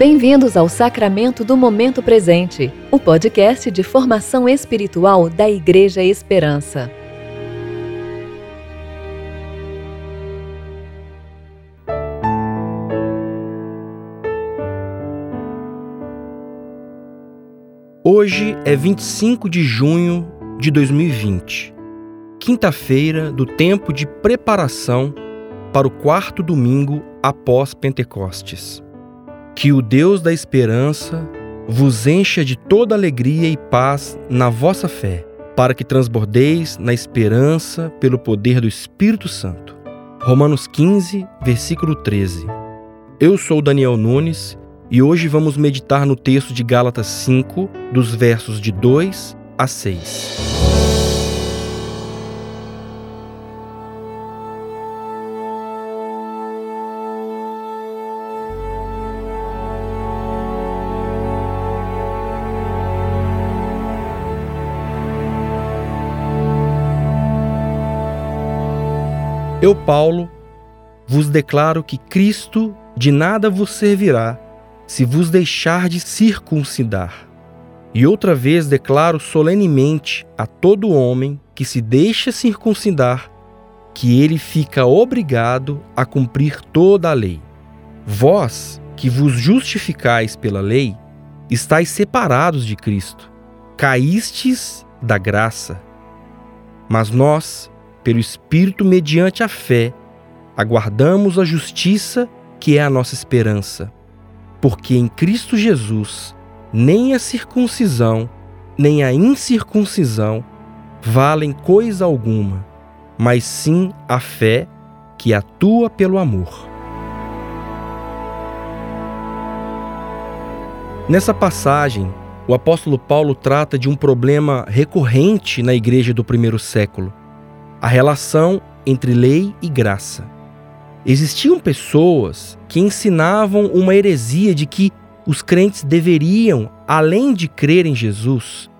Bem-vindos ao Sacramento do Momento Presente, o podcast de formação espiritual da Igreja Esperança. Hoje é 25 de junho de 2020, quinta-feira do tempo de preparação para o quarto domingo após Pentecostes. Que o Deus da esperança vos encha de toda alegria e paz na vossa fé, para que transbordeis na esperança pelo poder do Espírito Santo. Romanos 15, versículo 13. Eu sou Daniel Nunes e hoje vamos meditar no texto de Gálatas 5, dos versos de 2 a 6. Eu, Paulo, vos declaro que Cristo de nada vos servirá se vos deixar de circuncidar. E outra vez declaro solenemente a todo homem que se deixa circuncidar que ele fica obrigado a cumprir toda a lei. Vós, que vos justificais pela lei, estáis separados de Cristo, caístes da graça. Mas nós, pelo Espírito mediante a fé, aguardamos a justiça que é a nossa esperança. Porque em Cristo Jesus, nem a circuncisão, nem a incircuncisão valem coisa alguma, mas sim a fé que atua pelo amor. Nessa passagem, o apóstolo Paulo trata de um problema recorrente na igreja do primeiro século a relação entre lei e graça. Existiam pessoas que ensinavam uma heresia de que os crentes deveriam, além de crer em Jesus,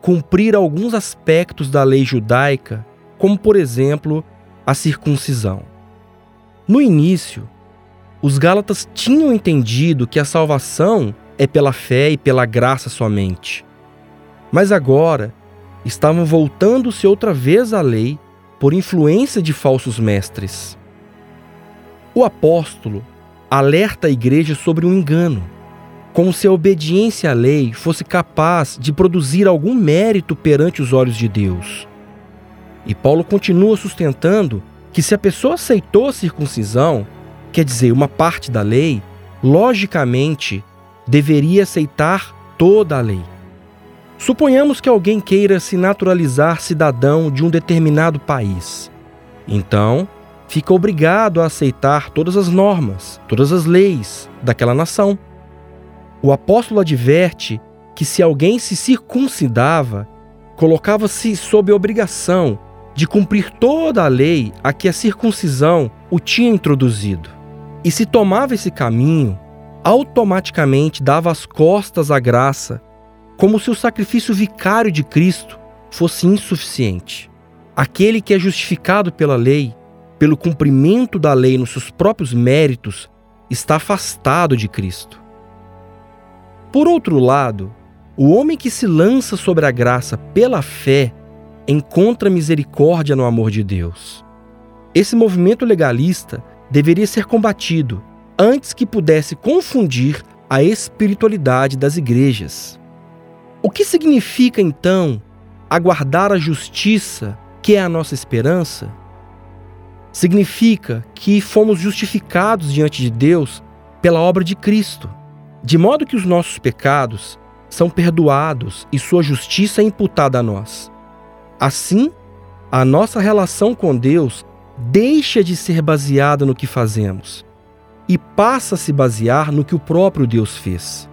cumprir alguns aspectos da lei judaica, como por exemplo a circuncisão. No início, os Gálatas tinham entendido que a salvação é pela fé e pela graça somente. Mas agora estavam voltando-se outra vez à lei por influência de falsos mestres. O apóstolo alerta a igreja sobre um engano, como se a obediência à lei fosse capaz de produzir algum mérito perante os olhos de Deus. E Paulo continua sustentando que se a pessoa aceitou a circuncisão, quer dizer, uma parte da lei, logicamente deveria aceitar toda a lei. Suponhamos que alguém queira se naturalizar cidadão de um determinado país. Então, fica obrigado a aceitar todas as normas, todas as leis daquela nação. O apóstolo adverte que se alguém se circuncidava, colocava-se sob obrigação de cumprir toda a lei a que a circuncisão o tinha introduzido. E se tomava esse caminho, automaticamente dava as costas à graça como se o sacrifício vicário de Cristo fosse insuficiente. Aquele que é justificado pela lei, pelo cumprimento da lei nos seus próprios méritos, está afastado de Cristo. Por outro lado, o homem que se lança sobre a graça pela fé encontra misericórdia no amor de Deus. Esse movimento legalista deveria ser combatido antes que pudesse confundir a espiritualidade das igrejas. O que significa então aguardar a justiça, que é a nossa esperança? Significa que fomos justificados diante de Deus pela obra de Cristo, de modo que os nossos pecados são perdoados e sua justiça é imputada a nós. Assim, a nossa relação com Deus deixa de ser baseada no que fazemos e passa a se basear no que o próprio Deus fez.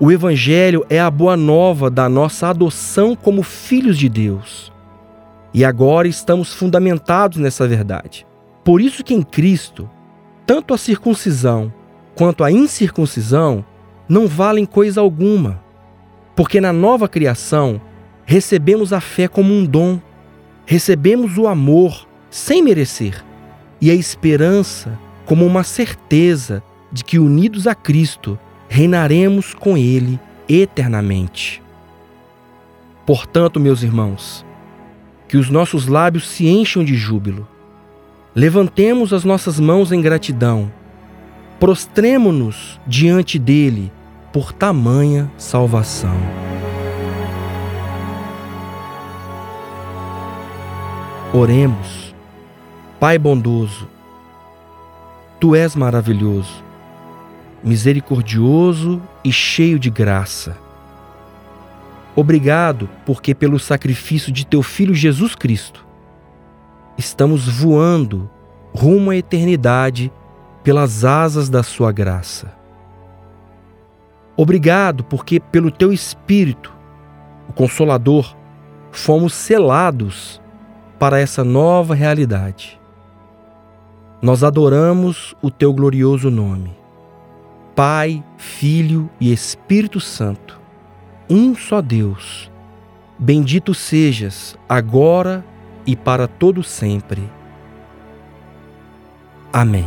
O Evangelho é a boa nova da nossa adoção como filhos de Deus. E agora estamos fundamentados nessa verdade. Por isso que em Cristo, tanto a circuncisão quanto a incircuncisão não valem coisa alguma, porque na nova criação recebemos a fé como um dom, recebemos o amor sem merecer e a esperança como uma certeza de que unidos a Cristo reinaremos com Ele eternamente. Portanto, meus irmãos, que os nossos lábios se encham de júbilo. Levantemos as nossas mãos em gratidão. Prostremo-nos diante dele por tamanha salvação. Oremos. Pai bondoso, tu és maravilhoso, misericordioso e cheio de graça. Obrigado, porque pelo sacrifício de teu filho Jesus Cristo, estamos voando rumo à eternidade pelas asas da sua graça. Obrigado, porque pelo teu Espírito, o Consolador, fomos selados para essa nova realidade. Nós adoramos o teu glorioso nome. Pai, Filho e Espírito Santo, um só Deus. Bendito sejas agora e para todo sempre. Amém.